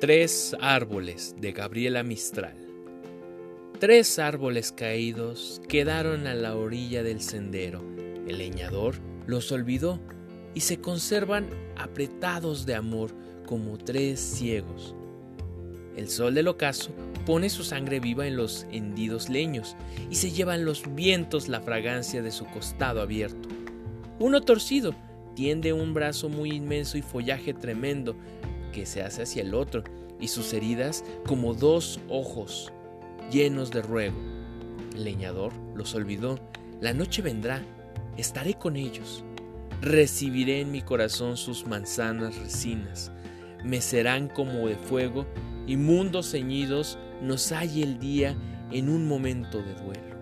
Tres árboles de Gabriela Mistral. Tres árboles caídos quedaron a la orilla del sendero. El leñador los olvidó y se conservan apretados de amor como tres ciegos. El sol del ocaso pone su sangre viva en los hendidos leños y se llevan los vientos la fragancia de su costado abierto. Uno torcido tiende un brazo muy inmenso y follaje tremendo que se hace hacia el otro, y sus heridas como dos ojos llenos de ruego. El leñador los olvidó. La noche vendrá, estaré con ellos. Recibiré en mi corazón sus manzanas resinas. Me serán como de fuego y mundos ceñidos nos halle el día en un momento de duelo.